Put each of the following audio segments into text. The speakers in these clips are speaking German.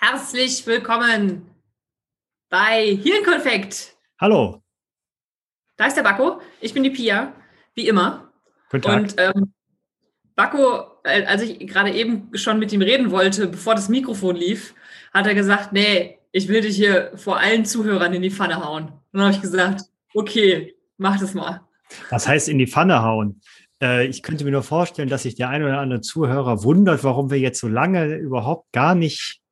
Herzlich willkommen bei Hirnkonfekt. Hallo. Da ist der Bakko. Ich bin die Pia, wie immer. Guten Tag. Und ähm, Bakko, äh, als ich gerade eben schon mit ihm reden wollte, bevor das Mikrofon lief, hat er gesagt, nee, ich will dich hier vor allen Zuhörern in die Pfanne hauen. Und dann habe ich gesagt, okay, mach das mal. Was heißt in die Pfanne hauen? Äh, ich könnte mir nur vorstellen, dass sich der ein oder andere Zuhörer wundert, warum wir jetzt so lange überhaupt gar nicht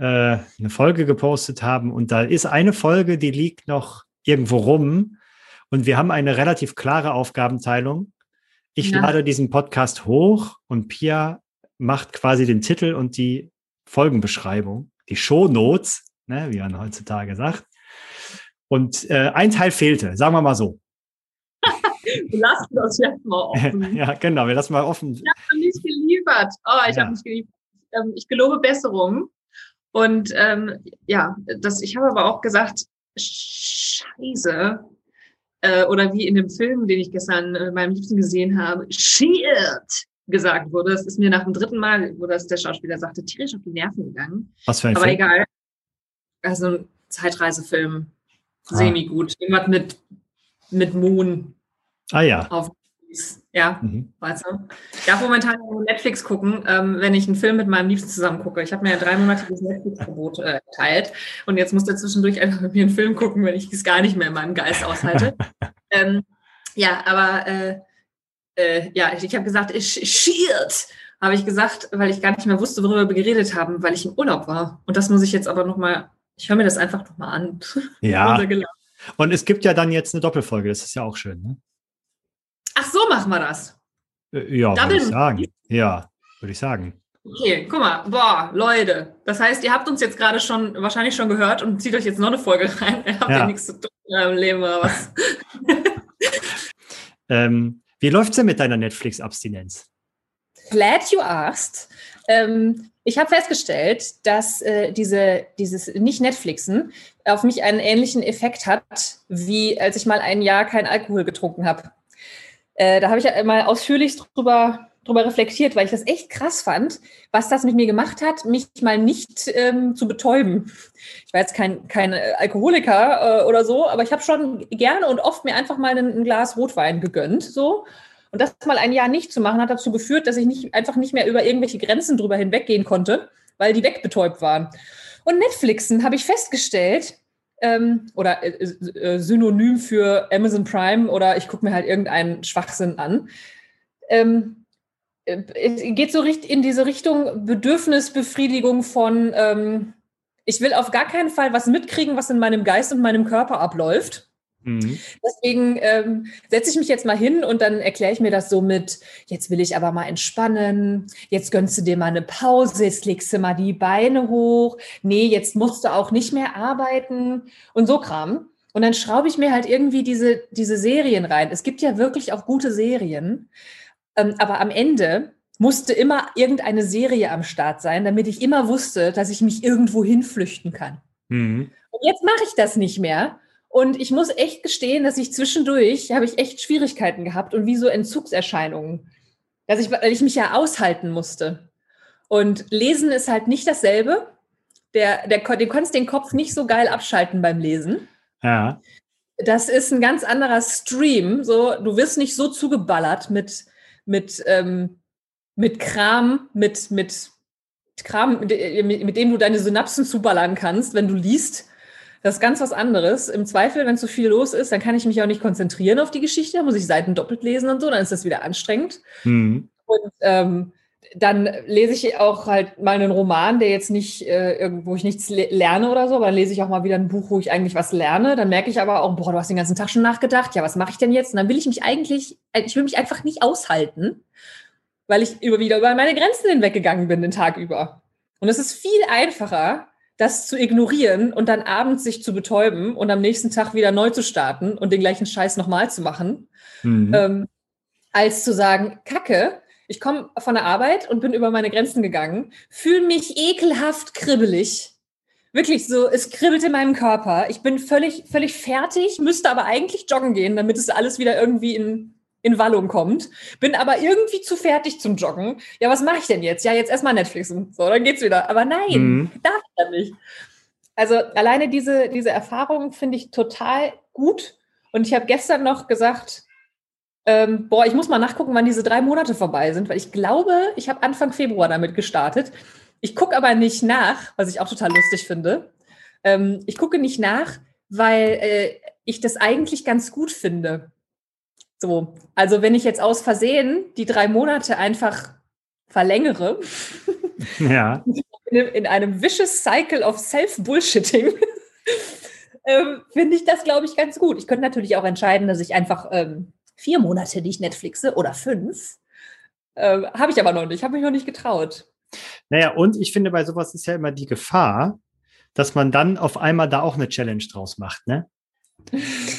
äh, eine Folge gepostet haben. Und da ist eine Folge, die liegt noch irgendwo rum. Und wir haben eine relativ klare Aufgabenteilung. Ich Ja. lade diesen Podcast hoch und Pia macht quasi den Titel und die Folgenbeschreibung, die Shownotes, ne, wie man heutzutage sagt. Und äh, ein Teil fehlte, sagen wir mal so. Wir lassen das jetzt mal offen. ja, genau, wir lassen mal offen. Ich habe nicht geliefert. Oh, ich Ja. habe nicht geliefert. Ähm, ich gelobe Besserung. Und ähm, ja, das, ich habe aber auch gesagt, Scheiße. Äh, oder wie in dem Film, den ich gestern äh, meinem Liebsten gesehen habe, Shit gesagt wurde. Das ist mir nach dem dritten Mal, wo das der Schauspieler sagte, tierisch auf die Nerven gegangen. Was für ein aber Film? egal. Also ein Zeitreisefilm. Ah. Semi-gut. Irgendwas mit, mit Moon Ah ja. auf. Ja, Mhm. Weißt du? Ich darf momentan nur Netflix gucken, ähm, wenn ich einen Film mit meinem Liebsten zusammen gucke. Ich habe mir ja dreimonatiges Netflix-Verbot äh, erteilt und jetzt muss der zwischendurch einfach mit mir einen Film gucken, wenn ich es gar nicht mehr in meinem Geist aushalte. ähm, ja, aber äh, äh, ja, ich, ich habe gesagt, ich shit, habe ich gesagt, weil ich gar nicht mehr wusste, worüber wir geredet haben, weil ich im Urlaub war. Und das muss ich jetzt aber nochmal, ich höre mir das einfach nochmal an. Ja. Und es gibt ja dann jetzt eine Doppelfolge, das ist ja auch schön. Ne? Ach so, machen wir das. Äh, Ja, würde ich sagen. Ja, würde ich sagen. Okay, guck mal, boah, Leute. Das heißt, ihr habt uns jetzt gerade schon, wahrscheinlich schon gehört und zieht euch jetzt noch eine Folge rein. Ihr habt ja, Ja. nichts zu tun in eurem Leben oder was. Ähm, wie läuft's denn mit deiner Netflix-Abstinenz? Glad you asked. Ähm, ich habe festgestellt, dass äh, diese, dieses Nicht-Netflixen auf mich einen ähnlichen Effekt hat, wie als ich mal ein Jahr kein Alkohol getrunken habe. Äh, da habe ich ja mal ausführlich drüber, drüber reflektiert, weil ich das echt krass fand, was das mit mir gemacht hat, mich mal nicht ähm, zu betäuben. Ich war jetzt kein, kein Alkoholiker äh, oder so, aber ich habe schon gerne und oft mir einfach mal ein, ein Glas Rotwein gegönnt, so. Und das mal ein Jahr nicht zu machen, hat dazu geführt, dass ich nicht, einfach nicht mehr über irgendwelche Grenzen drüber hinweggehen konnte, weil die wegbetäubt waren. Und Netflixen habe ich festgestellt, ähm, oder äh, äh, Synonym für Amazon Prime oder ich gucke mir halt irgendeinen Schwachsinn an. Ähm, äh, es geht so richt- in diese Richtung Bedürfnisbefriedigung von, ähm, ich will auf gar keinen Fall was mitkriegen, was in meinem Geist und meinem Körper abläuft. Mhm. Deswegen ähm, setze ich mich jetzt mal hin und dann erkläre ich mir das so mit, jetzt will ich aber mal entspannen, jetzt gönnst du dir mal eine Pause, jetzt legst du mal die Beine hoch, nee, jetzt musst du auch nicht mehr arbeiten und so Kram. Und dann schraube ich mir halt irgendwie diese, diese Serien rein. Es gibt ja wirklich auch gute Serien, ähm, aber am Ende musste immer irgendeine Serie am Start sein, damit ich immer wusste, dass ich mich irgendwo hinflüchten kann. Mhm. Und jetzt mache ich das nicht mehr. Und ich muss echt gestehen, dass ich zwischendurch habe ich echt Schwierigkeiten gehabt und wie so Entzugserscheinungen, dass ich, weil ich mich ja aushalten musste. Und Lesen ist halt nicht dasselbe. Der, der, du kannst den Kopf nicht so geil abschalten beim Lesen. Ja. Das ist ein ganz anderer Stream. So, du wirst nicht so zugeballert mit, mit, ähm, mit Kram, mit, mit Kram, mit, mit dem du deine Synapsen zuballern kannst, wenn du liest. Das ist ganz was anderes. Im Zweifel, wenn zu viel los ist, dann kann ich mich auch nicht konzentrieren auf die Geschichte, dann muss ich Seiten doppelt lesen und so, dann ist das wieder anstrengend. Mhm. Und ähm, dann lese ich auch halt mal einen Roman, der jetzt nicht, äh, irgendwo ich nichts le lerne oder so, aber dann lese ich auch mal wieder ein Buch, wo ich eigentlich was lerne. Dann merke ich aber auch, boah, du hast den ganzen Tag schon nachgedacht, ja, was mache ich denn jetzt? Und dann will ich mich eigentlich, äh, ich will mich einfach nicht aushalten, weil ich über, wieder über meine Grenzen hinweggegangen bin den Tag über. Und es ist viel einfacher, das zu ignorieren und dann abends sich zu betäuben und am nächsten Tag wieder neu zu starten und den gleichen Scheiß nochmal zu machen, Mhm. ähm, als zu sagen, Kacke, ich komme von der Arbeit und bin über meine Grenzen gegangen, fühle mich ekelhaft kribbelig. Wirklich so, es kribbelt in meinem Körper. Ich bin völlig, völlig fertig, müsste aber eigentlich joggen gehen, damit es alles wieder irgendwie in, in Wallung kommt, bin aber irgendwie zu fertig zum Joggen. Ja, was mache ich denn jetzt? Ja, jetzt erstmal Netflixen. So, dann geht's wieder. Aber nein, mhm. darf ich dann nicht. Also alleine diese, diese Erfahrung finde ich total gut. Und ich habe gestern noch gesagt, ähm, boah, ich muss mal nachgucken, wann diese drei Monate vorbei sind, weil ich glaube, ich habe Anfang Februar damit gestartet. Ich gucke aber nicht nach, was ich auch total lustig finde. Ähm, ich gucke nicht nach, weil äh, ich das eigentlich ganz gut finde. So, also wenn ich jetzt aus Versehen die drei Monate einfach verlängere, ja. in, in einem vicious cycle of self-bullshitting, ähm, finde ich das, glaube ich, ganz gut. Ich könnte natürlich auch entscheiden, dass ich einfach ähm, vier Monate nicht Netflixe oder fünf. Ähm, habe ich aber noch nicht, habe mich noch nicht getraut. Naja, und ich finde, bei sowas ist ja immer die Gefahr, dass man dann auf einmal da auch eine Challenge draus macht, ne?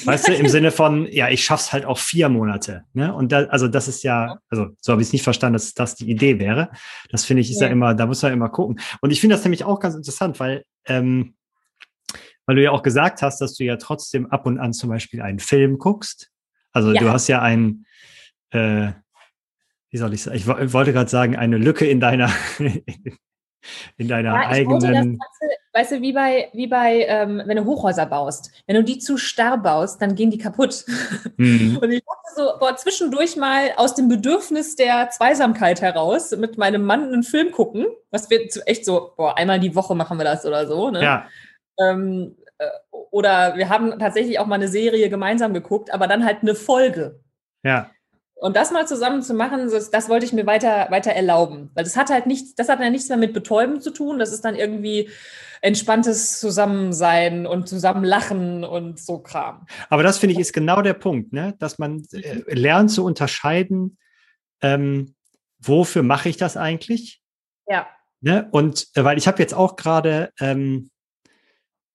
Weißt du, im Sinne von, ja, ich schaff's halt auch vier Monate. Ne? Und da, also das ist ja, also so habe ich es nicht verstanden, dass das die Idee wäre. Das finde ich ist ja. ja. immer, da muss man immer gucken. Und ich finde das nämlich auch ganz interessant, weil, ähm, weil du ja auch gesagt hast, dass du ja trotzdem ab und an zum Beispiel einen Film guckst. Also ja. du hast ja ein, äh, wie soll ich sagen, ich wollte gerade sagen, eine Lücke in deiner, in deiner ja, eigenen. Ganze, weißt du, wie bei, wie bei ähm, wenn du Hochhäuser baust. Wenn du die zu starr baust, dann gehen die kaputt. Mhm. Und ich dachte so, boah, zwischendurch mal aus dem Bedürfnis der Zweisamkeit heraus mit meinem Mann einen Film gucken. Was wir echt so, boah, einmal die Woche machen wir das oder so. Ne? Ja. Ähm, äh, oder wir haben tatsächlich auch mal eine Serie gemeinsam geguckt, aber dann halt eine Folge. Ja. Und das mal zusammen zu machen, das, das, wollte ich mir weiter, weiter erlauben. Weil das hat halt nichts, das hat ja nichts mehr mit Betäuben zu tun. Das ist dann irgendwie entspanntes Zusammensein und Zusammenlachen und so Kram. Aber das finde ich ist genau der Punkt, ne? dass man äh, lernt zu unterscheiden, ähm, wofür mache ich das eigentlich? Ja. Ne? Und äh, weil ich habe jetzt auch gerade, ähm,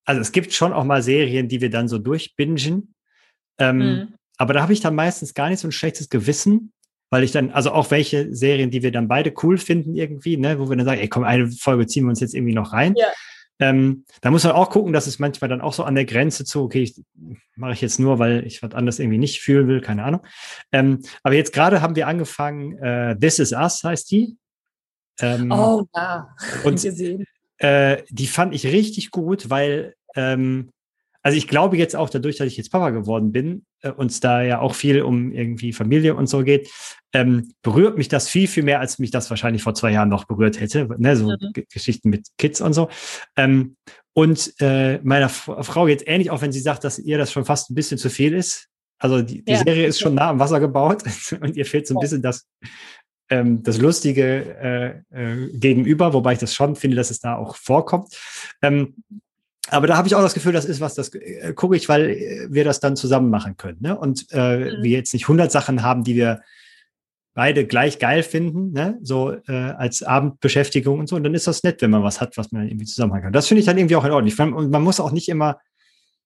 also es gibt schon auch mal Serien, die wir dann so durchbingen. Ähm, mhm. Aber da habe ich dann meistens gar nicht so ein schlechtes Gewissen, weil ich dann, also auch welche Serien, die wir dann beide cool finden irgendwie, ne, wo wir dann sagen, ey, komm, eine Folge ziehen wir uns jetzt irgendwie noch rein. Ja. Ähm, da muss man auch gucken, dass es manchmal dann auch so an der Grenze zu, okay, ich, mache ich jetzt nur, weil ich was anderes irgendwie nicht fühlen will, keine Ahnung. Ähm, aber jetzt gerade haben wir angefangen, äh, This Is Us heißt die. Ähm, oh ja, und äh, die fand ich richtig gut, weil ähm, also ich glaube jetzt auch dadurch, dass ich jetzt Papa geworden bin, äh, uns da ja auch viel um irgendwie Familie und so geht, ähm, berührt mich das viel, viel mehr, als mich das wahrscheinlich vor zwei Jahren noch berührt hätte. Ne? So mhm. Geschichten mit Kids und so. Ähm, und äh, meiner Frau jetzt ähnlich, auch wenn sie sagt, dass ihr das schon fast ein bisschen zu viel ist. Also die, die ja. Serie ist schon nah am Wasser gebaut und ihr fehlt so ein bisschen das, ähm, das Lustige äh, äh, gegenüber, wobei ich das schon finde, dass es da auch vorkommt. Ähm, aber da habe ich auch das Gefühl, das ist was, das äh, gucke ich, weil äh, wir das dann zusammen machen können. Ne? Und äh, mhm. wir jetzt nicht 100 Sachen haben, die wir beide gleich geil finden, ne? so äh, als Abendbeschäftigung und so. Und dann ist das nett, wenn man was hat, was man irgendwie zusammen kann. Das finde ich dann irgendwie auch in Ordnung. Und man muss auch nicht immer,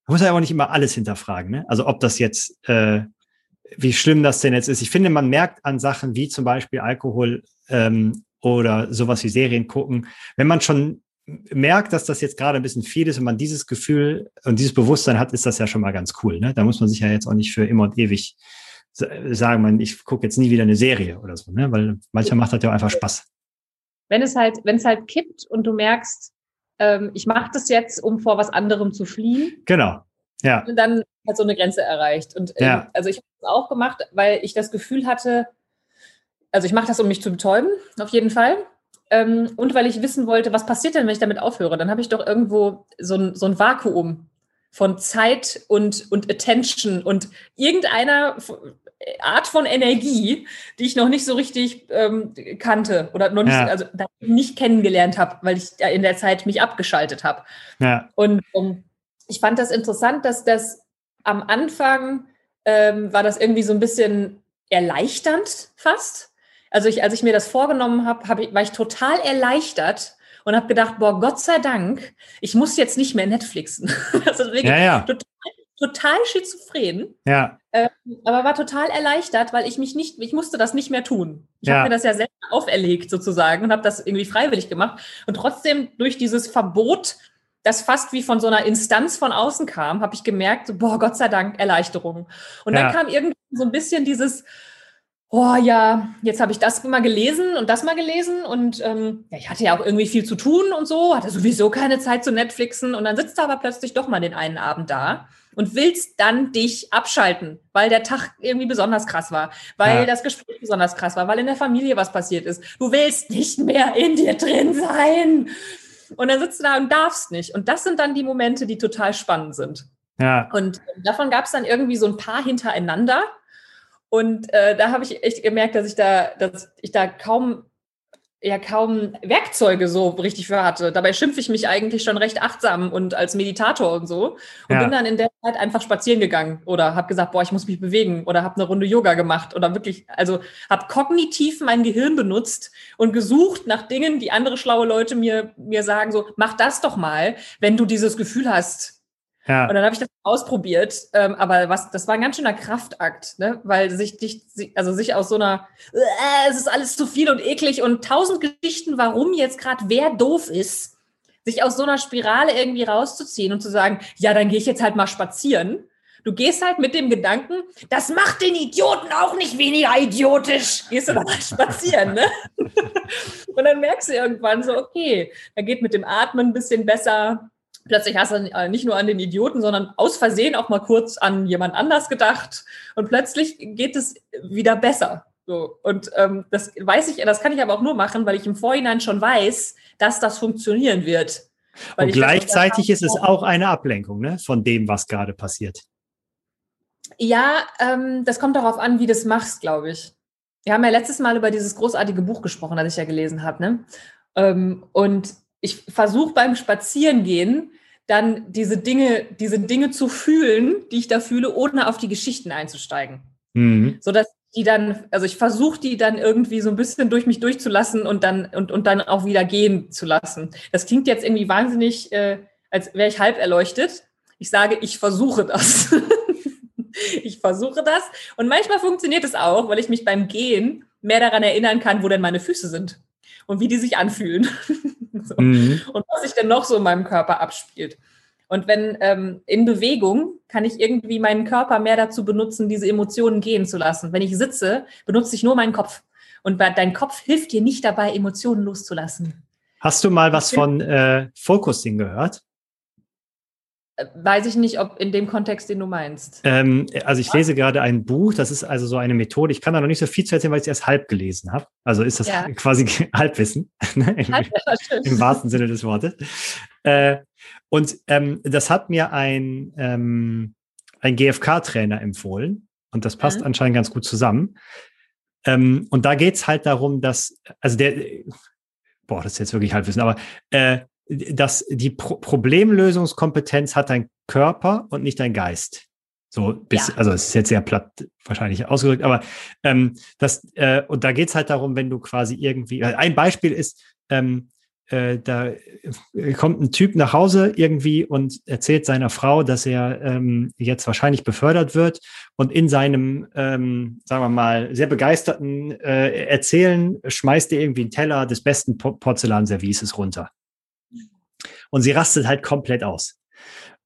man muss ja auch nicht immer alles hinterfragen. Ne? Also ob das jetzt, äh, wie schlimm das denn jetzt ist. Ich finde, man merkt an Sachen wie zum Beispiel Alkohol ähm, oder sowas wie Serien gucken, wenn man schon merkt, dass das jetzt gerade ein bisschen viel ist und man dieses Gefühl und dieses Bewusstsein hat, ist das ja schon mal ganz cool. Ne? Da muss man sich ja jetzt auch nicht für immer und ewig sagen, man, ich gucke jetzt nie wieder eine Serie oder so, ne? weil manchmal macht das ja auch einfach Spaß. Wenn es halt, wenn es halt kippt und du merkst, ähm, ich mache das jetzt, um vor was anderem zu fliehen. Genau. Ja. Und dann hat so eine Grenze erreicht. Und ähm, ja. also ich habe es auch gemacht, weil ich das Gefühl hatte, also ich mache das, um mich zu betäuben, auf jeden Fall. Ähm, und weil ich wissen wollte, was passiert denn, wenn ich damit aufhöre? Dann habe ich doch irgendwo so ein, so ein Vakuum von Zeit und, und Attention und irgendeiner Art von Energie, die ich noch nicht so richtig ähm, kannte oder noch nicht, ja. also nicht kennengelernt habe, weil ich in der Zeit mich abgeschaltet habe. Ja. Und um, ich fand das interessant, dass das am Anfang ähm, war das irgendwie so ein bisschen erleichternd fast, also ich, als ich mir das vorgenommen habe, hab ich, war ich total erleichtert und habe gedacht, boah, Gott sei Dank, ich muss jetzt nicht mehr Netflixen. also wirklich ja, ja. Total, total schizophren. Ja. Ähm, aber war total erleichtert, weil ich mich nicht, ich musste das nicht mehr tun. Ich ja. habe mir das ja selbst auferlegt sozusagen und habe das irgendwie freiwillig gemacht. Und trotzdem durch dieses Verbot das fast wie von so einer Instanz von außen kam, habe ich gemerkt, boah, Gott sei Dank, Erleichterung. Und dann kam irgendwie so ein bisschen dieses, oh ja, jetzt habe ich das mal gelesen und das mal gelesen und ähm, ja, ich hatte ja auch irgendwie viel zu tun und so, hatte sowieso keine Zeit zu Netflixen und dann sitzt du aber plötzlich doch mal den einen Abend da und willst dann dich abschalten, weil der Tag irgendwie besonders krass war, weil ja. das Gespräch besonders krass war, weil in der Familie was passiert ist. Du willst nicht mehr in dir drin sein. Und dann sitzt du da und darfst nicht. Und das sind dann die Momente, die total spannend sind. Ja. Und davon gab es dann irgendwie so ein paar hintereinander. Und äh, da habe ich echt gemerkt, dass ich da, dass ich da kaum ja kaum Werkzeuge so richtig für hatte. Dabei schimpfe ich mich eigentlich schon recht achtsam und als Meditator und so. Und ja. bin dann in der Zeit einfach spazieren gegangen oder habe gesagt, boah, ich muss mich bewegen oder habe eine Runde Yoga gemacht oder wirklich, also habe kognitiv mein Gehirn benutzt und gesucht nach Dingen, die andere schlaue Leute mir, mir sagen, so, mach das doch mal, wenn du dieses Gefühl hast, ja. Und dann habe ich das ausprobiert, ähm, aber was, das war ein ganz schöner Kraftakt, ne? weil sich, dich, also sich aus so einer, äh, es ist alles zu viel und eklig und tausend Geschichten, warum jetzt gerade wer doof ist, sich aus so einer Spirale irgendwie rauszuziehen und zu sagen, ja, dann gehe ich jetzt halt mal spazieren. Du gehst halt mit dem Gedanken, das macht den Idioten auch nicht weniger idiotisch. Gehst du dann mal spazieren, ne? und dann merkst du irgendwann so, okay, da geht mit dem Atmen ein bisschen besser plötzlich hast du äh, nicht nur an den Idioten, sondern aus Versehen auch mal kurz an jemand anders gedacht und plötzlich geht es wieder besser. So, und ähm, das weiß ich, das kann ich aber auch nur machen, weil ich im Vorhinein schon weiß, dass das funktionieren wird. und gleichzeitig ist es auch eine Ablenkung ne, von dem, was gerade passiert. Ja, ähm, das kommt darauf an, wie du es machst, glaube ich. Wir haben ja letztes Mal über dieses großartige Buch gesprochen, das ich ja gelesen habe. Ne? Ähm, und ich versuche beim Spazierengehen dann diese Dinge, diese Dinge zu fühlen, die ich da fühle, ohne auf die Geschichten einzusteigen. Mhm. So dass die dann, also ich versuche die dann irgendwie so ein bisschen durch mich durchzulassen und dann und, und dann auch wieder gehen zu lassen. Das klingt jetzt irgendwie wahnsinnig, äh, als wäre ich halb erleuchtet. Ich sage, ich versuche das. ich versuche das. Und manchmal funktioniert es auch, weil ich mich beim Gehen mehr daran erinnern kann, wo denn meine Füße sind und wie die sich anfühlen. so. mhm. Und was sich denn noch so in meinem Körper abspielt. Und wenn ähm, in Bewegung kann ich irgendwie meinen Körper mehr dazu benutzen, diese Emotionen gehen zu lassen. Wenn ich sitze, benutze ich nur meinen Kopf. Und dein Kopf hilft dir nicht dabei, Emotionen loszulassen. Hast du mal was von äh, Focusing gehört? Weiß ich nicht, ob in dem Kontext, den du meinst. Ähm, also ich lese gerade ein Buch, das ist also so eine Methode. Ich kann da noch nicht so viel zu erzählen, weil ich es erst halb gelesen habe. Also ist das ja. quasi Halbwissen, ne? Im, im, wahrsten Sinne des Wortes. Äh, und ähm, das hat mir ein, ähm, ein GFK-Trainer empfohlen und das passt mhm. anscheinend ganz gut zusammen. Ähm, und da geht es halt darum, dass, also der, boah, das ist jetzt wirklich Halbwissen, aber äh, dass die Pro Problemlösungskompetenz hat dein Körper und nicht dein Geist. So bis, ja. also es ist jetzt sehr platt wahrscheinlich ausgedrückt, aber ähm, das, äh, und da geht's halt darum, wenn du quasi irgendwie, ein Beispiel ist, ähm, äh, da kommt ein Typ nach Hause irgendwie und erzählt seiner Frau, dass er ähm, jetzt wahrscheinlich befördert wird und in seinem, ähm, sagen wir mal, sehr begeisterten äh, Erzählen schmeißt er irgendwie einen Teller des besten Porzellanservices runter. Und sie rastet halt komplett aus.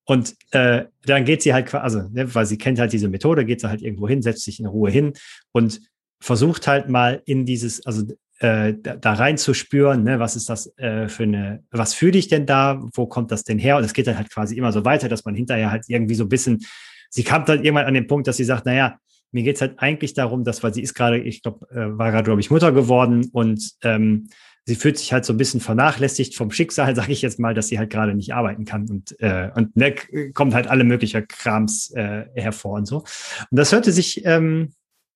Und äh, dann geht sie halt, also, ne, weil sie kennt halt diese Methode, geht sie halt irgendwo hin, setzt sich in Ruhe hin und versucht halt mal in dieses, also äh, da, reinzuspüren, ne, was ist das äh, für eine, was fühle ich denn da, wo kommt das denn her? Und es geht dann halt quasi immer so weiter, dass man hinterher halt irgendwie so ein bisschen, sie kam dann irgendwann an den Punkt, dass sie sagt, naja, mir geht's halt eigentlich darum, dass, weil sie ist gerade, ich glaube, äh, war gerade, glaube ich, Mutter geworden und ähm, sie fühlt sich halt so ein bisschen vernachlässigt vom Schicksal, sage ich jetzt mal, dass sie halt gerade nicht arbeiten kann und, äh, und ne, kommt halt alle möglichen Krams äh, hervor und so. Und das hörte sich ähm,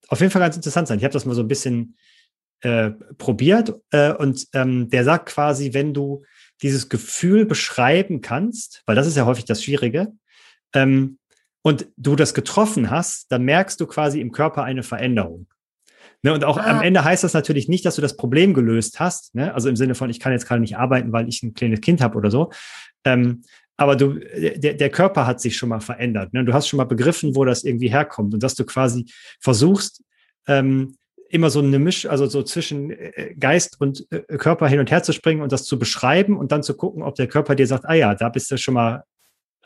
auf jeden Fall ganz interessant sein. Ich habe das mal so ein bisschen äh, probiert äh, und ähm, der sagt quasi, wenn du dieses Gefühl beschreiben kannst, weil das ist ja häufig das Schwierige, ähm, und du das getroffen hast, dann merkst du quasi im Körper eine Veränderung. Ne, und auch ah. am Ende heißt das natürlich nicht, dass du das Problem gelöst hast. Ne? Also im Sinne von, ich kann jetzt gerade nicht arbeiten, weil ich ein kleines Kind habe oder so. Ähm, aber du, der, der Körper hat sich schon mal verändert. Ne? Du hast schon mal begriffen, wo das irgendwie herkommt und dass du quasi versuchst, ähm, immer so eine Misch, also so zwischen äh, Geist und äh, Körper hin und her zu springen und das zu beschreiben und dann zu gucken, ob der Körper dir sagt, ah ja, da bist du schon mal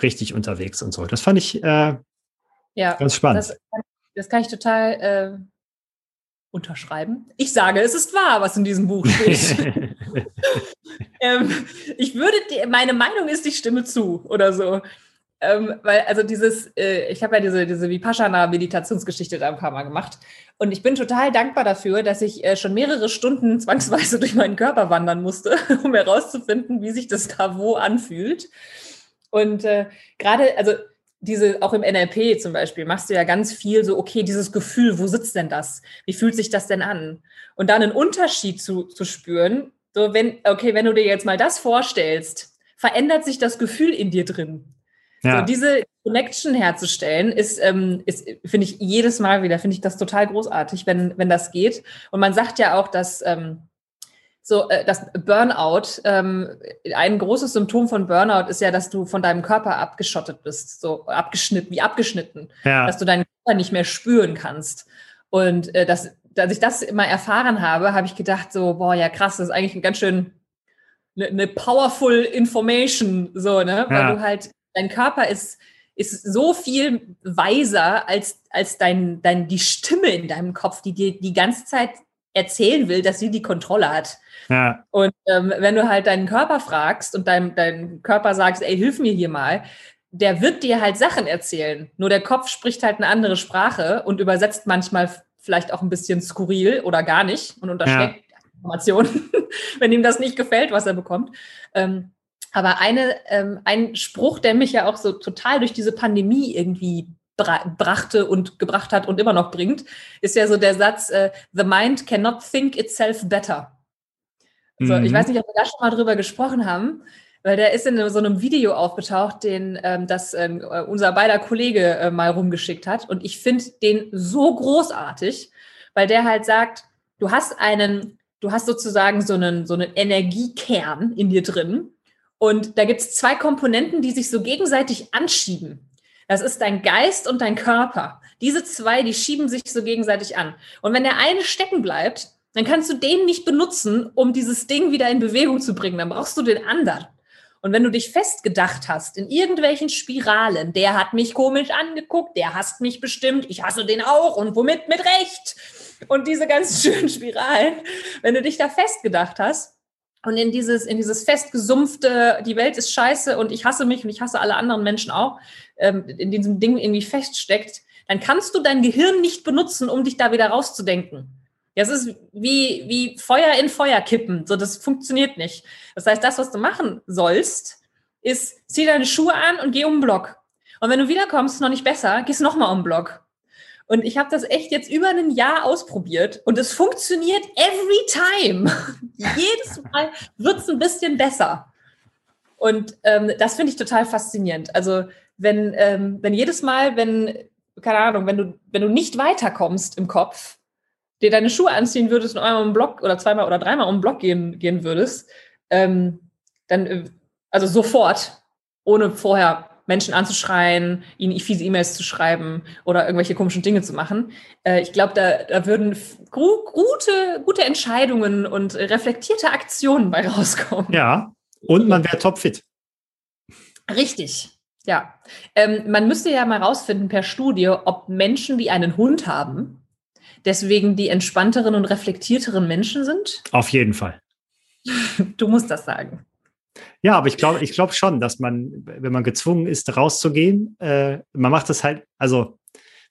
richtig unterwegs und so. Das fand ich äh, ja, ganz spannend. Das, das kann ich total äh, unterschreiben. Ich sage, es ist wahr, was in diesem Buch steht. ähm, ich würde, meine Meinung ist, ich stimme zu oder so. Ähm, weil, also dieses, äh, ich habe ja diese, diese Vipassana-Meditationsgeschichte da ein paar Mal gemacht. Und ich bin total dankbar dafür, dass ich äh, schon mehrere Stunden zwangsweise durch meinen Körper wandern musste, um herauszufinden, wie sich das da wo anfühlt. Und äh, gerade, also diese, auch im NLP zum Beispiel, machst du ja ganz viel so, okay, dieses Gefühl, wo sitzt denn das? Wie fühlt sich das denn an? Und dann einen Unterschied zu, zu spüren, so wenn, okay, wenn du dir jetzt mal das vorstellst, verändert sich das Gefühl in dir drin. Ja. So, diese Connection herzustellen, ist, ähm, ist finde ich, jedes Mal wieder, finde ich das total großartig, wenn, wenn das geht. Und man sagt ja auch, dass ähm, so äh, das Burnout, ähm, ein großes Symptom von Burnout ist ja, dass du von deinem Körper abgeschottet bist, so abgeschnitten, wie abgeschnitten, ja. dass du deinen Körper nicht mehr spüren kannst. Und äh, das, als ich das immer erfahren habe, habe ich gedacht, so, boah, ja krass, das ist eigentlich ein ganz schön eine, eine powerful Information, so, ne? Weil ja. du halt dein Körper ist, ist so viel weiser als, als dein, dein, die Stimme in deinem Kopf, die dir die ganze Zeit erzählen will, dass sie die Kontrolle hat. Ja. Und ähm, wenn du halt deinen Körper fragst und dein, dein Körper sagst, ey, hilf mir hier mal, der wird dir halt Sachen erzählen. Nur der Kopf spricht halt eine andere Sprache und übersetzt manchmal vielleicht auch ein bisschen skurril oder gar nicht und unterschlägt ja. Informationen, wenn ihm das nicht gefällt, was er bekommt. Ähm, aber eine, ähm, ein Spruch, der mich ja auch so total durch diese Pandemie irgendwie brachte und gebracht hat und immer noch bringt, ist ja so der Satz, äh, The mind cannot think itself better. Also, mhm. Ich weiß nicht, ob wir da schon mal drüber gesprochen haben, weil der ist in so einem Video aufgetaucht, den ähm, das äh, unser beider Kollege äh, mal rumgeschickt hat. Und ich finde den so großartig, weil der halt sagt, du hast einen, du hast sozusagen so einen, so einen Energiekern in dir drin und da gibt es zwei Komponenten, die sich so gegenseitig anschieben. Das ist dein Geist und dein Körper. Diese zwei, die schieben sich so gegenseitig an. Und wenn der eine stecken bleibt, dann kannst du den nicht benutzen, um dieses Ding wieder in Bewegung zu bringen. Dann brauchst du den anderen. Und wenn du dich festgedacht hast in irgendwelchen Spiralen, der hat mich komisch angeguckt, der hasst mich bestimmt, ich hasse den auch und womit mit Recht. Und diese ganz schönen Spiralen, wenn du dich da festgedacht hast, und in dieses, in dieses festgesumpfte, die Welt ist scheiße und ich hasse mich und ich hasse alle anderen Menschen auch, ähm, in diesem Ding irgendwie feststeckt, dann kannst du dein Gehirn nicht benutzen, um dich da wieder rauszudenken. Das ist wie, wie Feuer in Feuer kippen. So, das funktioniert nicht. Das heißt, das, was du machen sollst, ist, zieh deine Schuhe an und geh um den Block. Und wenn du wiederkommst, noch nicht besser, gehst nochmal um den Block. Und ich habe das echt jetzt über ein Jahr ausprobiert und es funktioniert every time. Jedes Mal wird es ein bisschen besser. Und ähm, das finde ich total faszinierend. Also wenn, ähm, wenn jedes Mal, wenn, keine Ahnung, wenn du, wenn du nicht weiterkommst im Kopf, dir deine Schuhe anziehen würdest und einmal um den Block oder zweimal oder dreimal um den Block gehen, gehen würdest, ähm, dann, äh, also sofort, ohne vorher Menschen anzuschreien, ihnen fiese E-Mails zu schreiben oder irgendwelche komischen Dinge zu machen. Äh, ich glaube, da, da würden gute, gute Entscheidungen und reflektierte Aktionen bei rauskommen. Ja, und man wäre topfit. Richtig, ja. Ähm, man müsste ja mal rausfinden per Studie, ob Menschen, die einen Hund haben, deswegen die entspannteren und reflektierteren Menschen sind. Auf jeden Fall. Du musst das sagen. Ja, aber ich glaube ich glaube schon, dass man, wenn man gezwungen ist, rauszugehen, äh, man macht das halt, also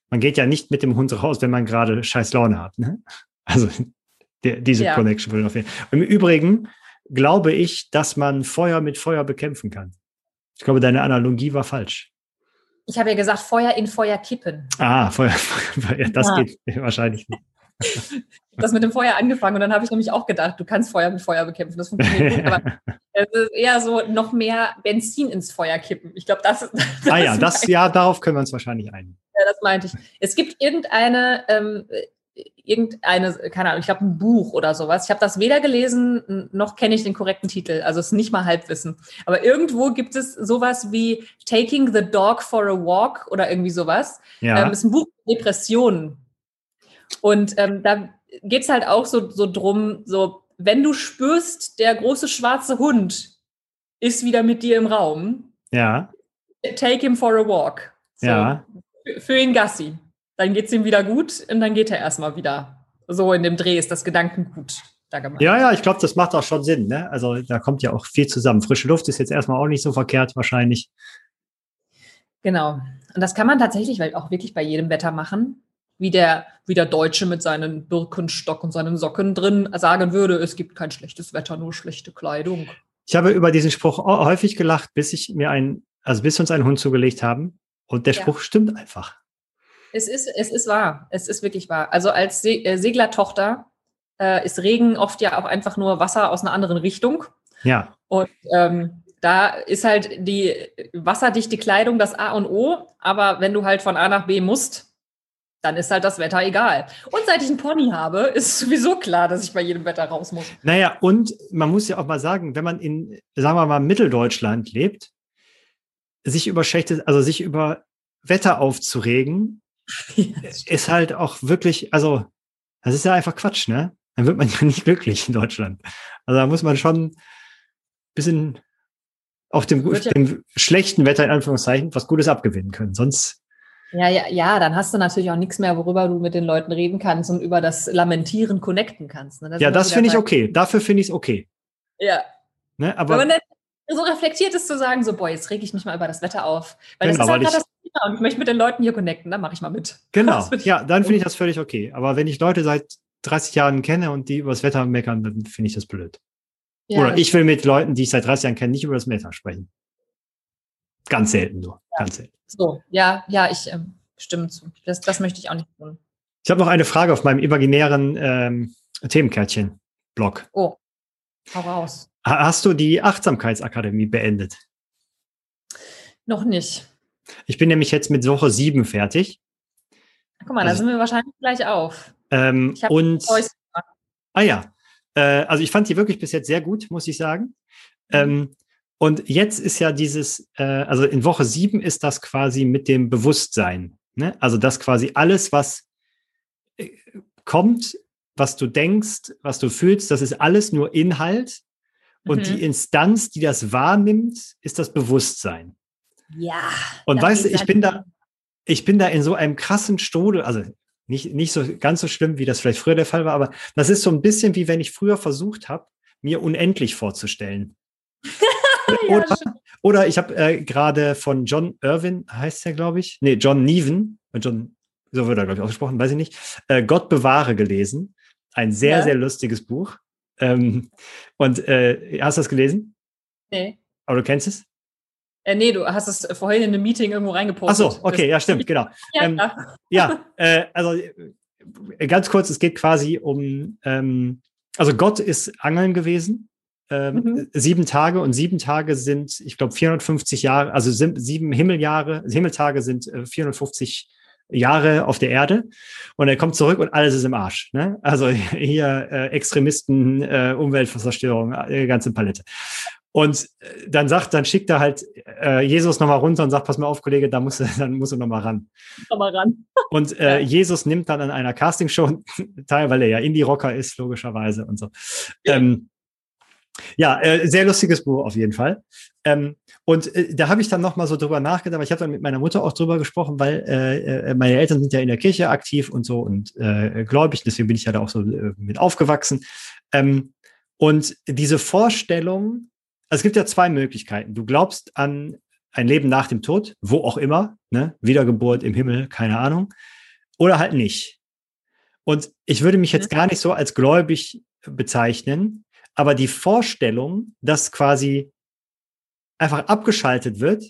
man geht ja nicht mit dem Hund raus, wenn man gerade scheiß Laune hat. Ne? Also der, diese ja. Connection würde auf jeden Fall. Im Übrigen glaube ich, dass man Feuer mit Feuer bekämpfen kann. Ich glaube, deine Analogie war falsch. Ich habe ja gesagt, Feuer in Feuer kippen. Ah, Feuer, Feuer das ja. geht wahrscheinlich nicht das mit dem Feuer angefangen und dann habe ich nämlich auch gedacht, du kannst Feuer mit Feuer bekämpfen. Das funktioniert gut, aber es ist eher so noch mehr Benzin ins Feuer kippen. Ich glaube, das, das Ah ja, das, ja, darauf können wir uns wahrscheinlich einigen. Ja, das meinte ich. Es gibt irgendeine, ähm, irgendeine, keine Ahnung, ich glaube ein Buch oder sowas. Ich habe das weder gelesen, noch kenne ich den korrekten Titel. Also es ist nicht mal Halbwissen. Aber irgendwo gibt es sowas wie Taking the Dog for a Walk oder irgendwie sowas. Ja. Ähm, ist ein Buch Depressionen. Und ähm, da geht es halt auch so, so drum, so, wenn du spürst, der große schwarze Hund ist wieder mit dir im Raum. Ja. Take him for a walk. So, ja. Für ihn Gassi. Dann geht es ihm wieder gut und dann geht er erstmal wieder. So in dem Dreh ist das Gedankengut da gemacht. Ja, ja, ich glaube, das macht auch schon Sinn. Ne? Also da kommt ja auch viel zusammen. Frische Luft ist jetzt erstmal auch nicht so verkehrt wahrscheinlich. Genau. Und das kann man tatsächlich auch wirklich bei jedem Wetter machen. Wie der, wie der Deutsche mit seinen Birkenstock und seinen Socken drin sagen würde, es gibt kein schlechtes Wetter, nur schlechte Kleidung. Ich habe über diesen Spruch häufig gelacht, bis ich mir ein, also bis uns einen Hund zugelegt haben. Und der Spruch ja. stimmt einfach. Es ist, es ist wahr. Es ist wirklich wahr. Also als Se äh, Seglertochter äh, ist Regen oft ja auch einfach nur Wasser aus einer anderen Richtung. Ja. Und ähm, da ist halt die wasserdichte Kleidung das A und O. Aber wenn du halt von A nach B musst, dann ist halt das Wetter egal. Und seit ich einen Pony habe, ist sowieso klar, dass ich bei jedem Wetter raus muss. Naja, und man muss ja auch mal sagen, wenn man in, sagen wir mal, Mitteldeutschland lebt, sich über schlechtes, also sich über Wetter aufzuregen, ja, ist halt auch wirklich, also, das ist ja einfach Quatsch, ne? Dann wird man ja nicht glücklich in Deutschland. Also da muss man schon ein bisschen auf dem, ja dem schlechten Wetter in Anführungszeichen was Gutes abgewinnen können. Sonst. Ja, ja, ja, dann hast du natürlich auch nichts mehr, worüber du mit den Leuten reden kannst und über das Lamentieren connecten kannst. Ne? Das ja, das finde ich okay. Dafür finde ich es okay. Ja. Ne, aber Wenn man so reflektiert ist zu sagen, so, boah, jetzt rege ich mich mal über das Wetter auf. Weil genau, das ist halt das Thema und ich möchte mit den Leuten hier connecten, dann mache ich mal mit. Genau. Ja, dann finde ich das völlig okay. Aber wenn ich Leute seit 30 Jahren kenne und die über das Wetter meckern, dann finde ich das blöd. Ja, Oder ich will mit Leuten, die ich seit 30 Jahren kenne, nicht über das Wetter sprechen. Ganz selten nur. Ja. Ganz selten. So, ja, ja, ich ähm, stimme zu. Das, das möchte ich auch nicht tun. Ich habe noch eine Frage auf meinem imaginären ähm, Themenkärtchen-Blog. Oh, hau raus. Hast du die Achtsamkeitsakademie beendet? Noch nicht. Ich bin nämlich jetzt mit Woche 7 fertig. Guck mal, also, da sind wir wahrscheinlich gleich auf. Ähm, und ah ja, äh, also ich fand die wirklich bis jetzt sehr gut, muss ich sagen. Mhm. Ähm, und jetzt ist ja dieses, äh, also in Woche sieben ist das quasi mit dem Bewusstsein. Ne? Also das quasi alles, was äh, kommt, was du denkst, was du fühlst, das ist alles nur Inhalt. Und mhm. die Instanz, die das wahrnimmt, ist das Bewusstsein. Ja. Und weißt du, ich bin da, ich bin da in so einem krassen Strudel, also nicht, nicht so ganz so schlimm, wie das vielleicht früher der Fall war, aber das ist so ein bisschen wie wenn ich früher versucht habe, mir unendlich vorzustellen. ja, oder, oder, ich habe äh, gerade von John Irwin, heißt der, glaube ich, nee, John Neven, John, so wird er, glaube ich, ausgesprochen, weiß ich nicht, äh, Gott bewahre gelesen. Ein sehr, ja. sehr lustiges Buch. Ähm, und äh, hast du das gelesen? Nee. Aber du kennst es? Äh, nee, du hast es vorhin in einem Meeting irgendwo reingepostet. Ach so, okay, ja, stimmt, genau. ja, ähm, ja äh, also äh, ganz kurz, es geht quasi um, ähm, also Gott ist Angeln gewesen, ähm, mhm. sieben Tage und sieben Tage sind, ich glaube, 450 Jahre, also sieben Himmeljahre, Himmeltage sind äh, 450 Jahre auf der Erde und er kommt zurück und alles ist im Arsch. Ne? Also hier äh, Extremisten, äh, Umweltzerstörung, äh, ganze Palette. Und äh, dann sagt, dann schickt er halt äh, Jesus nochmal runter und sagt, pass mal auf, Kollege, da muss, dann musst du nochmal ran. Nochmal ran. und äh, ja. Jesus nimmt dann an einer Castingshow teil, weil er ja Indie-Rocker ist, logischerweise und so. Ähm, ja äh, sehr lustiges Buch auf jeden Fall. Ähm, und äh, da habe ich dann nochmal so drüber nachgedacht, aber ich habe dann mit meiner Mutter auch drüber gesprochen, weil äh, äh, meine Eltern sind ja in der Kirche aktiv und so und äh, gläubig, deswegen bin ich ja da auch so äh, mit aufgewachsen. Ähm, und diese Vorstellung, also es gibt ja zwei Möglichkeiten. Du glaubst an ein Leben nach dem Tod, wo auch immer, ne? Wiedergeburt im Himmel, keine Ahnung, oder halt nicht. Und ich würde mich jetzt mhm. gar nicht so als gläubig bezeichnen, aber die Vorstellung, dass quasi einfach abgeschaltet wird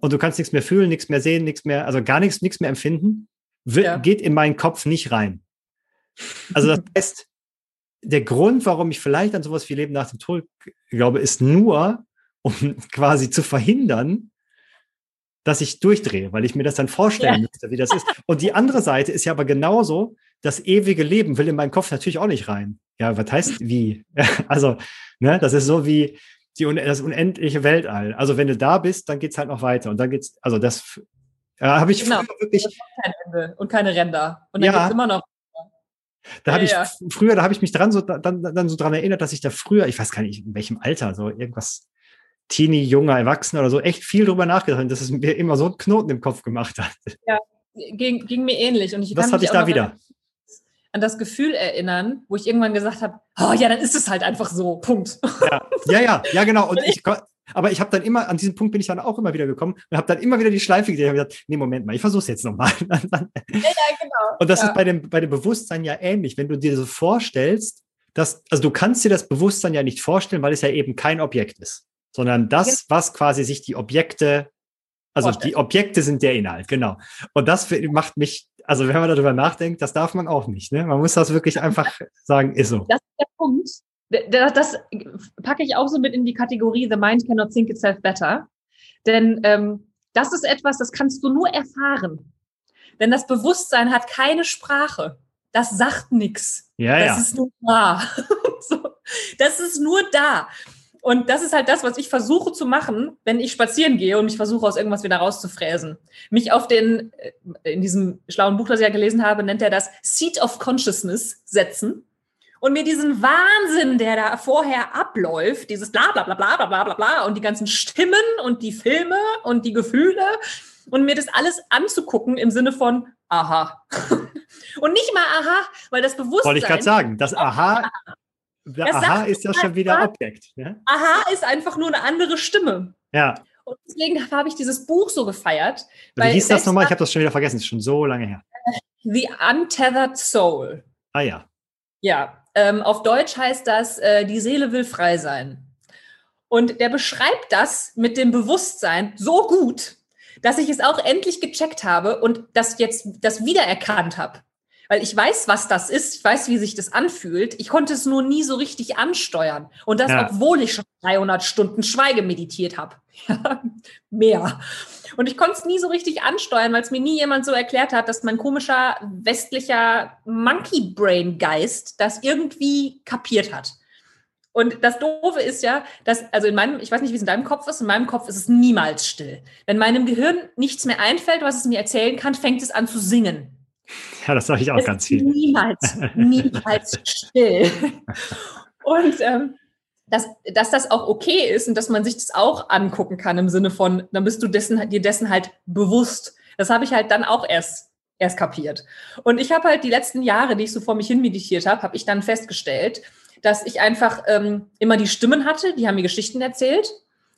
und du kannst nichts mehr fühlen, nichts mehr sehen, nichts mehr, also gar nichts, nichts mehr empfinden, wird, ja. geht in meinen Kopf nicht rein. Also das heißt, der Grund, warum ich vielleicht an sowas wie Leben nach dem Tod glaube, ist nur, um quasi zu verhindern, dass ich durchdrehe, weil ich mir das dann vorstellen ja. müsste, wie das ist. Und die andere Seite ist ja aber genauso, das ewige Leben will in meinen Kopf natürlich auch nicht rein. Ja, was heißt wie? Also, ne, das ist so wie die, das unendliche Weltall. Also, wenn du da bist, dann geht's halt noch weiter. Und dann geht's, also das ja, habe ich genau. wirklich. Kein Ende und keine Ränder. Und dann ja, geht's immer noch Da habe Ja, ich früher, da habe ich mich dran so, dann, dann so dran erinnert, dass ich da früher, ich weiß gar nicht, in welchem Alter, so irgendwas Teenie, junger Erwachsener oder so, echt viel drüber nachgedacht habe, dass es mir immer so einen Knoten im Kopf gemacht hat. Ging, ging mir ähnlich. Und ich Das hatte ich da wieder. an das Gefühl erinnern, wo ich irgendwann gesagt habe, oh ja, dann ist es halt einfach so. Punkt. Ja, ja, ja, ja genau. Und ich, aber ich habe dann immer, an diesem Punkt bin ich dann auch immer wieder gekommen und habe dann immer wieder die Schleife gedreht und hab gesagt, nee, Moment mal, ich versuche es jetzt nochmal. Ja, genau. Und das Ja. ist bei dem, bei dem Bewusstsein ja ähnlich. Wenn du dir so vorstellst, dass, also du kannst dir das Bewusstsein ja nicht vorstellen, weil es ja eben kein Objekt ist, sondern das, was quasi sich die Objekte, also die Objekte sind der Inhalt, genau. Und das macht mich, also wenn man darüber nachdenkt, das darf man auch nicht. Ne? Man muss das wirklich einfach sagen, ist so. Das ist der Punkt. Das, das packe ich auch so mit in die Kategorie The Mind Cannot Think Itself Better. Denn ähm, das ist etwas, das kannst du nur erfahren. Denn das Bewusstsein hat keine Sprache. Das sagt nichts. Ja, Das ja. ist nur da. so. Das ist nur da. Und das ist halt das, was ich versuche zu machen, wenn ich spazieren gehe und mich versuche, aus irgendwas wieder rauszufräsen. Mich auf den, äh, in diesem schlauen Buch, das ich ja gelesen habe, nennt er das Seat of Consciousness setzen und mir diesen Wahnsinn, der da vorher abläuft, dieses bla bla bla bla bla bla bla bla und die ganzen Stimmen und die Filme und die Gefühle und mir das alles anzugucken im Sinne von aha. und nicht mal aha, weil das Bewusstsein. Wollte ich gerade sagen, das aha, aha das Aha ist ja schon wieder. Objekt. Ne? Aha ist einfach nur eine andere Stimme. Ja. Und deswegen habe ich dieses Buch so gefeiert. Wie hieß das nochmal? Ich habe das schon wieder vergessen, ist schon so lange her. The Untethered Soul. Ah ja. Ja, ähm, auf Deutsch heißt das, äh, die Seele will frei sein. Und der beschreibt das mit dem Bewusstsein so gut, dass ich es auch endlich gecheckt habe und das jetzt das wiedererkannt habe. Weil ich weiß, was das ist, ich weiß, wie sich das anfühlt. Ich konnte es nur nie so richtig ansteuern. Und das, Ja. obwohl ich schon 300 Stunden Schweige meditiert habe. Mehr. Und ich konnte es nie so richtig ansteuern, weil es mir nie jemand so erklärt hat, dass mein komischer westlicher Monkey Brain Geist das irgendwie kapiert hat. Und das Doofe ist ja, dass, also in meinem, ich weiß nicht, wie es in deinem Kopf ist, in meinem Kopf ist es niemals still. Wenn meinem Gehirn nichts mehr einfällt, was es mir erzählen kann, fängt es an zu singen. Ja, das sage ich auch Es ganz viel. Niemals, niemals still. Und ähm, dass, dass das auch okay ist und dass man sich das auch angucken kann im Sinne von, dann bist du dessen, dir dessen halt bewusst. Das habe ich halt dann auch erst, erst kapiert. Und ich habe halt die letzten Jahre, die ich so vor mich hin meditiert habe, habe ich dann festgestellt, dass ich einfach ähm, immer die Stimmen hatte, die haben mir Geschichten erzählt.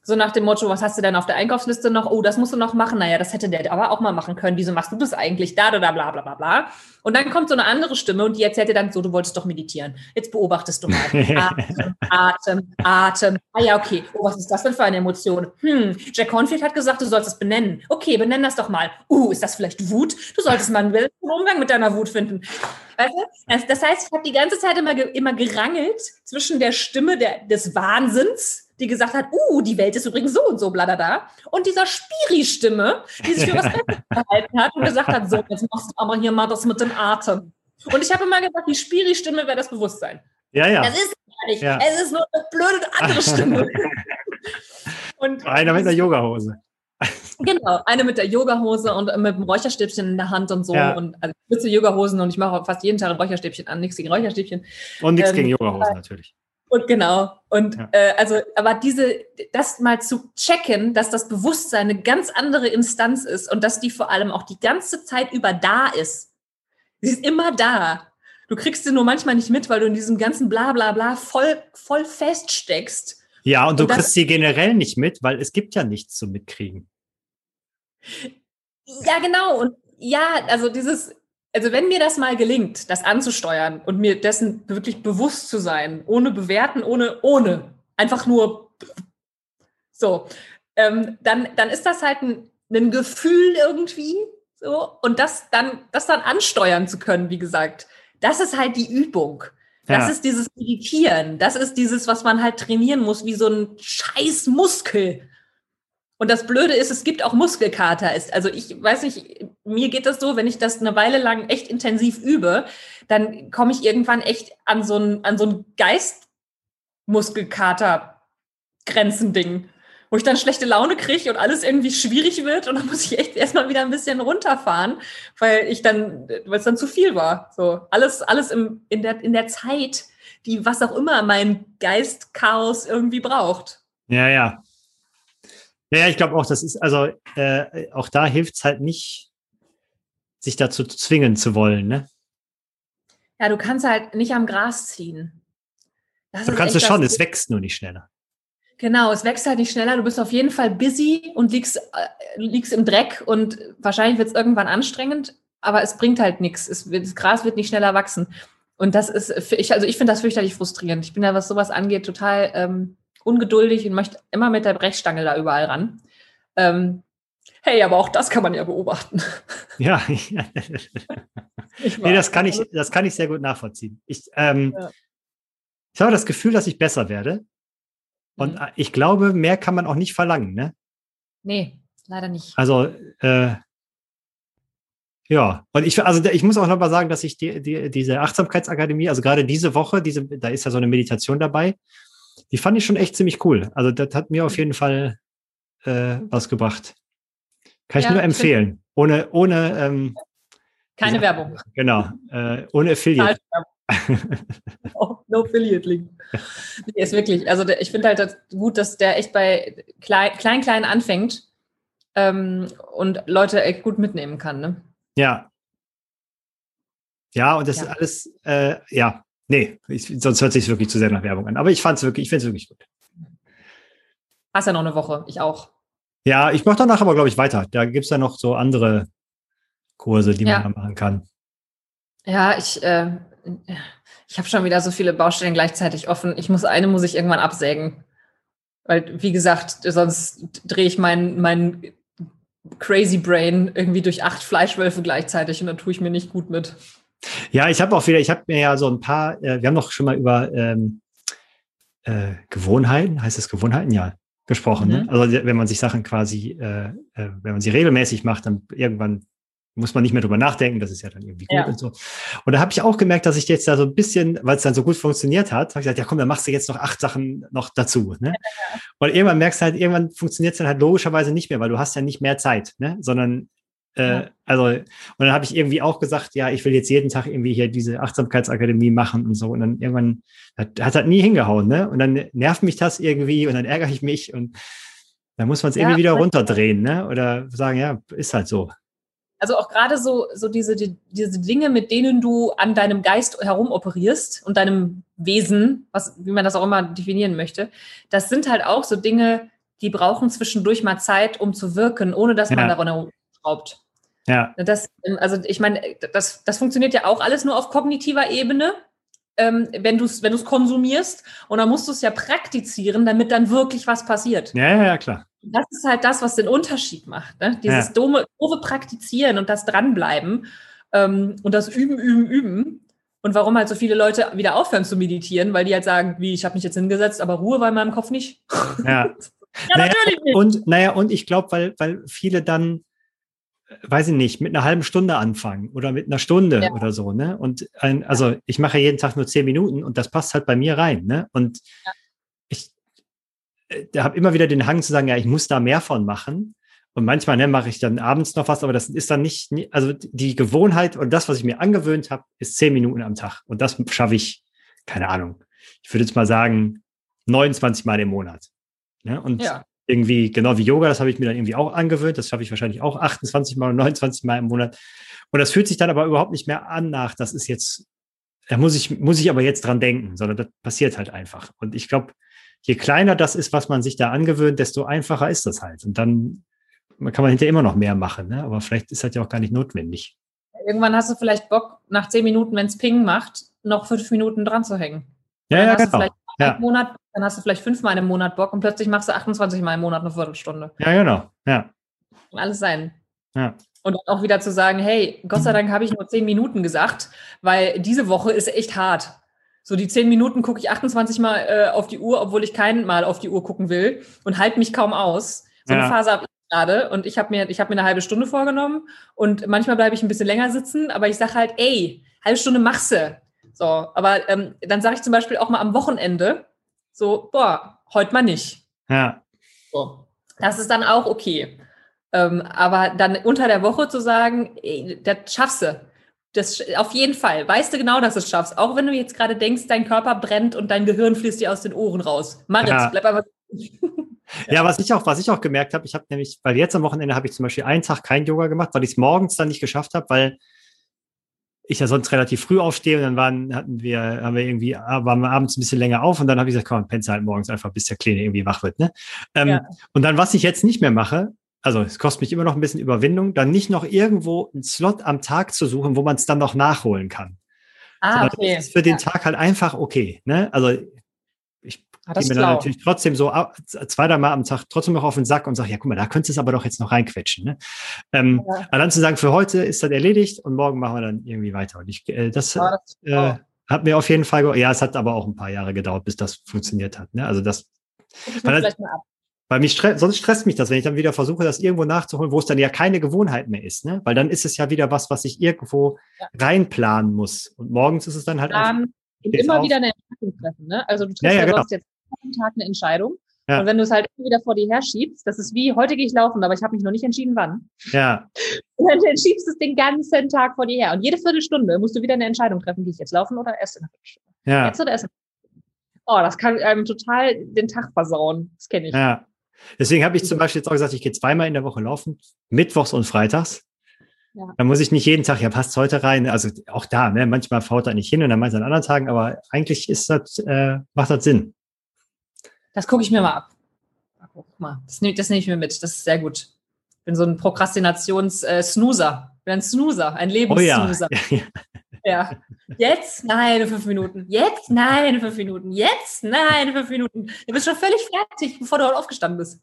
So nach dem Motto, was hast du denn auf der Einkaufsliste noch? Oh, das musst du noch machen. Naja, das hätte der aber auch mal machen können. Wieso machst du das eigentlich? Da, da, da, bla, bla, bla, bla. Und dann kommt so eine andere Stimme und die erzählt dir dann so, du wolltest doch meditieren. Jetzt beobachtest du mal. Atem, Atem, Atem. Ah ja, okay. Oh, was ist das denn für eine Emotion? Hm, Jack Hornfield hat gesagt, du sollst es benennen. Okay, benenn das doch mal. Uh, ist das vielleicht Wut? Du solltest mal einen Umgang mit deiner Wut finden. Weißt du? Das, heißt, ich habe die ganze Zeit immer, immer gerangelt zwischen der Stimme der, des Wahnsinns, die gesagt hat, uh, die Welt ist übrigens so und so, bla, bla, bla, und dieser Spiri-Stimme, die sich für was Besseres gehalten hat und gesagt hat, so, jetzt machst du aber hier mal das mit dem Atem. Und ich habe immer gesagt, die Spiri-Stimme wäre das Bewusstsein. Ja, ja. Das ist gar nicht. Ja. Es ist nur eine blöde andere Stimme. Und Einer mit einer Yogahose. Genau, eine mit der Yogahose und mit dem Räucherstäbchen in der Hand und so. Ja. Und also ich nutze Yogahosen und ich mache fast jeden Tag ein Räucherstäbchen an, nichts gegen Räucherstäbchen. Und nichts Ähm, gegen Yogahosen natürlich. Und genau. Und Ja. äh, also, aber diese, das mal zu checken, dass das Bewusstsein eine ganz andere Instanz ist und dass die vor allem auch die ganze Zeit über da ist. Sie ist immer da. Du kriegst sie nur manchmal nicht mit, weil du in diesem ganzen Blabla bla, bla voll, voll feststeckst. Ja, und du und kriegst sie generell nicht mit, weil es gibt ja nichts zum Mitkriegen. Ja, genau. Und ja, also dieses, also wenn mir das mal gelingt, das anzusteuern und mir dessen wirklich bewusst zu sein, ohne bewerten, ohne, ohne, einfach nur so, ähm, dann, dann ist das halt ein, ein Gefühl irgendwie so und das dann, das dann ansteuern zu können, wie gesagt, das ist halt die Übung. Das Ja. ist dieses Meditieren. Das ist dieses, was man halt trainieren muss, wie so ein scheiß Muskel. Und das Blöde ist, es gibt auch Muskelkater. Ist, also ich weiß nicht, mir geht das so, wenn ich das eine Weile lang echt intensiv übe, dann komme ich irgendwann echt an so ein, an so ein Geistmuskelkater-Grenzending, wo ich dann schlechte Laune kriege und alles irgendwie schwierig wird und dann muss ich echt erstmal wieder ein bisschen runterfahren, weil ich dann, weil es dann zu viel war. So alles, alles im, in, der, in der Zeit, die was auch immer mein Geistchaos irgendwie braucht. Ja, ja. Ja, ich glaube auch, das ist, also äh, auch da hilft es halt nicht, sich dazu zwingen zu wollen, ne? Ja, du kannst halt nicht am Gras ziehen. Das du kannst es schon, es wächst nur nicht schneller. Genau, es wächst halt nicht schneller. Du bist auf jeden Fall busy und liegst, äh, liegst im Dreck und wahrscheinlich wird es irgendwann anstrengend, aber es bringt halt nichts. das Gras wird nicht schneller wachsen. Und das ist, ich, also ich finde das fürchterlich frustrierend. Ich bin da, was sowas angeht, total ähm, ungeduldig und möchte immer mit der Brechstange da überall ran. Ähm, hey, aber auch das kann man ja beobachten. Ja, nee, das kann ich, das kann ich sehr gut nachvollziehen. Ich, ähm, ja. ich habe das Gefühl, dass ich besser werde. Und mhm. ich glaube, mehr kann man auch nicht verlangen, ne? Nee, leider nicht. Also, äh, ja, und ich, also ich muss auch noch mal sagen, dass ich die, die, diese Achtsamkeitsakademie, also gerade diese Woche, diese, da ist ja so eine Meditation dabei, die fand ich schon echt ziemlich cool. Also das hat mir auf jeden Fall äh, was gebracht. Kann ich ja, nur empfehlen. Ohne, ohne ähm, keine ja, Werbung. Genau, äh, ohne Affiliate. oh, no Affiliate Link. Nee, ist wirklich, also der, ich finde halt das gut, dass der echt bei klein, klein, klein anfängt ähm, und Leute echt gut mitnehmen kann. Ne? Ja. Ja, und das ja. ist alles, äh, ja, nee, ich, sonst hört sich wirklich zu sehr nach Werbung an. Aber ich fand es wirklich, ich finde es wirklich gut. Hast ja noch eine Woche, ich auch. Ja, ich mache danach aber, glaube ich, weiter. Da gibt es ja noch so andere Kurse, die ja. man machen kann. Ja, ich, äh, ich habe schon wieder so viele Baustellen gleichzeitig offen. Ich muss eine muss ich irgendwann absägen. Weil, wie gesagt, sonst drehe ich mein, mein Crazy Brain irgendwie durch acht Fleischwölfe gleichzeitig und dann tue ich mir nicht gut mit. Ja, ich habe auch wieder, ich habe mir ja so ein paar, äh, wir haben doch schon mal über ähm, äh, Gewohnheiten, heißt es Gewohnheiten? Ja, gesprochen. Ne? Mhm. Ne? Also wenn man sich Sachen quasi, äh, äh, wenn man sie regelmäßig macht, dann irgendwann muss man nicht mehr drüber nachdenken, das ist ja dann irgendwie gut ja. und so. Und da habe ich auch gemerkt, dass ich jetzt da so ein bisschen, weil es dann so gut funktioniert hat, habe ich gesagt, ja komm, dann machst du jetzt noch acht Sachen noch dazu. Ne? Ja. Und irgendwann merkst du halt, irgendwann funktioniert es dann halt logischerweise nicht mehr, weil du hast ja nicht mehr Zeit, ne? sondern äh, ja. also, und dann habe ich irgendwie auch gesagt, ja, ich will jetzt jeden Tag irgendwie hier diese Achtsamkeitsakademie machen und so. Und dann irgendwann hat, hat halt nie hingehauen, ne? Und dann nervt mich das irgendwie und dann ärgere ich mich und dann muss man es irgendwie wieder runterdrehen, ne? Oder sagen, ja, ist halt so. Also auch gerade so, so diese, die, diese Dinge, mit denen du an deinem Geist herumoperierst und deinem Wesen, was, wie man das auch immer definieren möchte, das sind halt auch so Dinge, die brauchen zwischendurch mal Zeit, um zu wirken, ohne dass ja. man daran schraubt. Ja. Das, also ich meine, das, das funktioniert ja auch alles nur auf kognitiver Ebene, ähm, wenn du es wenn konsumierst. Und dann musst du es ja praktizieren, damit dann wirklich was passiert. Ja, ja, ja, klar. Das ist halt das, was den Unterschied macht. Ne? Dieses ja. doofe, doofe Praktizieren und das Dranbleiben ähm, und das Üben, Üben, Üben. Und warum halt so viele Leute wieder aufhören zu meditieren, weil die halt sagen, wie, ich habe mich jetzt hingesetzt, aber Ruhe war in meinem Kopf nicht. Ja, ja naja, natürlich nicht. Und, naja, und ich glaube, weil, weil viele dann, weiß ich nicht, mit einer halben Stunde anfangen oder mit einer Stunde ja. oder so, ne? Und ein, also ich mache jeden Tag nur zehn Minuten und das passt halt bei mir rein, ne? Und ja habe immer wieder den Hang zu sagen, ja, ich muss da mehr von machen. Und manchmal ne, mache ich dann abends noch was, aber das ist dann nicht, also die Gewohnheit und das, was ich mir angewöhnt habe, ist zehn Minuten am Tag. Und das schaffe ich, keine Ahnung. Ich würde jetzt mal sagen, 29 Mal im Monat. Ne? Und ja. Irgendwie, genau wie Yoga, das habe ich mir dann irgendwie auch angewöhnt. Das schaffe ich wahrscheinlich auch 28 Mal oder 29 Mal im Monat. Und das fühlt sich dann aber überhaupt nicht mehr an nach, das ist jetzt, da muss ich, muss ich aber jetzt dran denken, sondern das passiert halt einfach. Und ich glaube, je kleiner das ist, was man sich da angewöhnt, desto einfacher ist das halt. Und dann kann man hinterher immer noch mehr machen, ne? aber vielleicht ist das ja auch gar nicht notwendig. Irgendwann hast du vielleicht Bock, nach zehn Minuten, wenn es Ping macht, noch fünf Minuten dran zu hängen. Ja, ja, genau. Monat, dann hast du vielleicht fünfmal im Monat Bock und plötzlich machst du 28 Mal im Monat eine Viertelstunde. Ja, genau. Ja. Kann alles sein. Ja. Und auch wieder zu sagen, hey, Gott sei Dank habe ich nur zehn Minuten gesagt, weil diese Woche ist echt hart. So die zehn Minuten gucke ich 28 Mal äh, auf die Uhr, obwohl ich kein Mal auf die Uhr gucken will und halte mich kaum aus. So ja. eine Phase habe ich gerade und ich habe mir, ich hab mir eine halbe Stunde vorgenommen und manchmal bleibe ich ein bisschen länger sitzen, aber ich sage halt, ey, halbe Stunde machst du. So, aber ähm, dann sage ich zum Beispiel auch mal am Wochenende so, boah, heute mal nicht. Ja. So. Das ist dann auch okay. Ähm, aber dann unter der Woche zu sagen, ey, das schaffst du. Das auf jeden Fall. Weißt du genau, dass du es schaffst. Auch wenn du jetzt gerade denkst, dein Körper brennt und dein Gehirn fließt dir aus den Ohren raus. Mach ja. bleib einfach. Ja. ja, was ich auch, was ich auch gemerkt habe, ich habe nämlich, weil jetzt am Wochenende habe ich zum Beispiel einen Tag kein Yoga gemacht, weil ich es morgens dann nicht geschafft habe, weil ich ja sonst relativ früh aufstehe und dann waren, hatten wir, haben wir irgendwie, waren wir abends ein bisschen länger auf und dann habe ich gesagt, komm, pennst halt morgens einfach, bis der Kleine irgendwie wach wird. Ne? Ähm, ja. Und dann, was ich jetzt nicht mehr mache, also es kostet mich immer noch ein bisschen Überwindung, dann nicht noch irgendwo einen Slot am Tag zu suchen, wo man es dann noch nachholen kann. Ah, okay. Das ist für den ja. Tag halt einfach okay. Ne? Also ich ah, gehe mir dann natürlich trotzdem so zwei, drei Mal am Tag trotzdem noch auf den Sack und sage, ja, guck mal, da könntest du es aber doch jetzt noch reinquetschen. Ne? Ähm, ja. Aber dann zu sagen, für heute ist das erledigt und morgen machen wir dann irgendwie weiter. Und ich, äh, das, ja, das äh, hat mir auf jeden Fall, ja, es hat aber auch ein paar Jahre gedauert, bis das funktioniert hat. Ne? Also das, weil das, weil mich stre sonst stresst mich das, wenn ich dann wieder versuche, das irgendwo nachzuholen, wo es dann ja keine Gewohnheit mehr ist, ne? Weil dann ist es ja wieder was, was ich irgendwo ja. reinplanen muss. Und morgens ist es dann halt einfach, immer wieder eine Entscheidung treffen, ne? Also du triffst ja, ja, ja genau. jetzt jeden Tag eine Entscheidung. Ja. Und wenn du es halt immer wieder vor dir her schiebst, das ist wie, heute gehe ich laufen, aber ich habe mich noch nicht entschieden, wann. Ja. Und dann schiebst du es den ganzen Tag vor dir her. Und jede Viertelstunde musst du wieder eine Entscheidung treffen, gehe ich jetzt laufen oder erst in einer Viertelstunde. Ja. Jetzt oder erst in Oh, das kann einem total den Tag versauen. Das kenne ich. Ja. Deswegen habe ich zum Beispiel jetzt auch gesagt, ich gehe zweimal in der Woche laufen, mittwochs und freitags. Ja. Dann muss ich nicht jeden Tag, ja, passt heute rein. Also auch da, ne? manchmal fault er nicht hin und dann meint es an anderen Tagen, aber eigentlich ist das, äh, macht das Sinn. Das gucke ich mir mal ab. Guck mal, das nehme nehm ich mir mit. Das ist sehr gut. Ich bin so ein Prokrastinations-Snoozer. Ich bin ein Snoozer, ein Lebenssnoozer. Oh ja. Ja. Jetzt? Nein, fünf Minuten. Jetzt? Nein, fünf Minuten. Jetzt? Nein, fünf Minuten. Du bist schon völlig fertig, bevor du aufgestanden bist.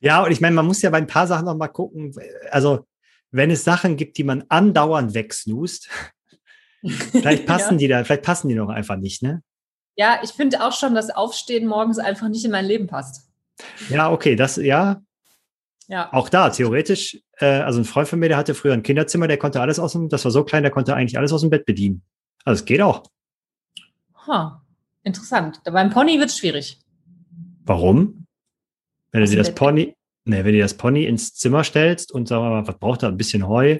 Ja, und ich meine, man muss ja bei ein paar Sachen noch mal gucken. Also, wenn es Sachen gibt, die man andauernd wegsnoost, vielleicht passen ja. die da, vielleicht passen die noch einfach nicht, ne? Ja, ich finde auch schon, dass Aufstehen morgens einfach nicht in mein Leben passt. Ja, okay, das, ja. Ja. Auch da, theoretisch, äh, also ein Freund von mir, der hatte früher ein Kinderzimmer, der konnte alles aus dem, das war so klein, der konnte eigentlich alles aus dem Bett bedienen. Also es geht auch. Ha, interessant. Beim Pony wird es schwierig. Warum? Wenn du dir das Pony, ne, wenn du das Pony ins Zimmer stellst und sagen wir mal, was braucht er? Ein bisschen Heu.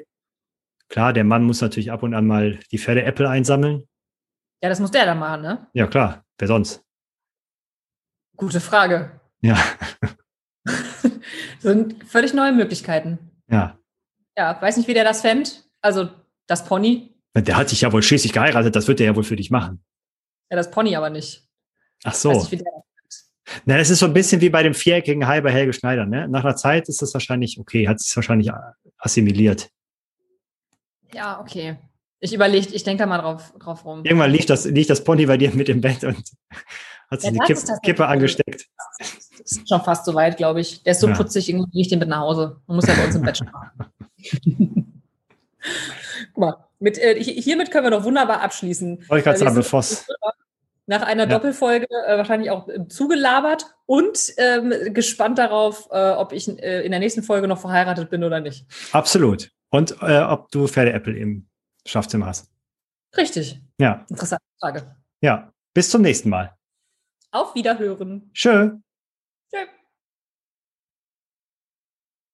Klar, der Mann muss natürlich ab und an mal die Pferdeäpfel einsammeln. Ja, das muss der dann machen, ne? Ja, klar. Wer sonst? Gute Frage. Ja. das sind völlig neue Möglichkeiten. Ja. Ja, weiß nicht, wie der das fängt. Also das Pony. Der hat dich ja wohl schließlich geheiratet, das wird er ja wohl für dich machen. Ja, das Pony aber nicht. Ach so. Weiß nicht, wie der Na, es ist so ein bisschen wie bei dem viereckigen Hai bei Helge Schneider. Ne? Nach einer Zeit ist das wahrscheinlich okay, hat es wahrscheinlich assimiliert. Ja, okay. Ich überlege, ich denke da mal drauf, drauf rum. Irgendwann liegt das, liegt das Pony bei dir mit im Bett und hat sich ja, eine Kipp, Kippe angesteckt. Das ist schon fast so weit, glaube ich. Der ist so ja. putzig, irgendwie ich den mit nach Hause. Man muss ja bei uns im Bett schlafen. Guck mal, mit, äh, hiermit können wir noch wunderbar abschließen. Wollte ich gerade sagen, bevor es nach einer ja. Doppelfolge äh, wahrscheinlich auch äh, zugelabert und ähm, gespannt darauf, äh, ob ich äh, in der nächsten Folge noch verheiratet bin oder nicht. Absolut. Und äh, ob du Pferde-Apple im Schlafzimmer hast. Richtig. Ja. Interessante Frage. Ja. Bis zum nächsten Mal. Auf Wiederhören. Tschö.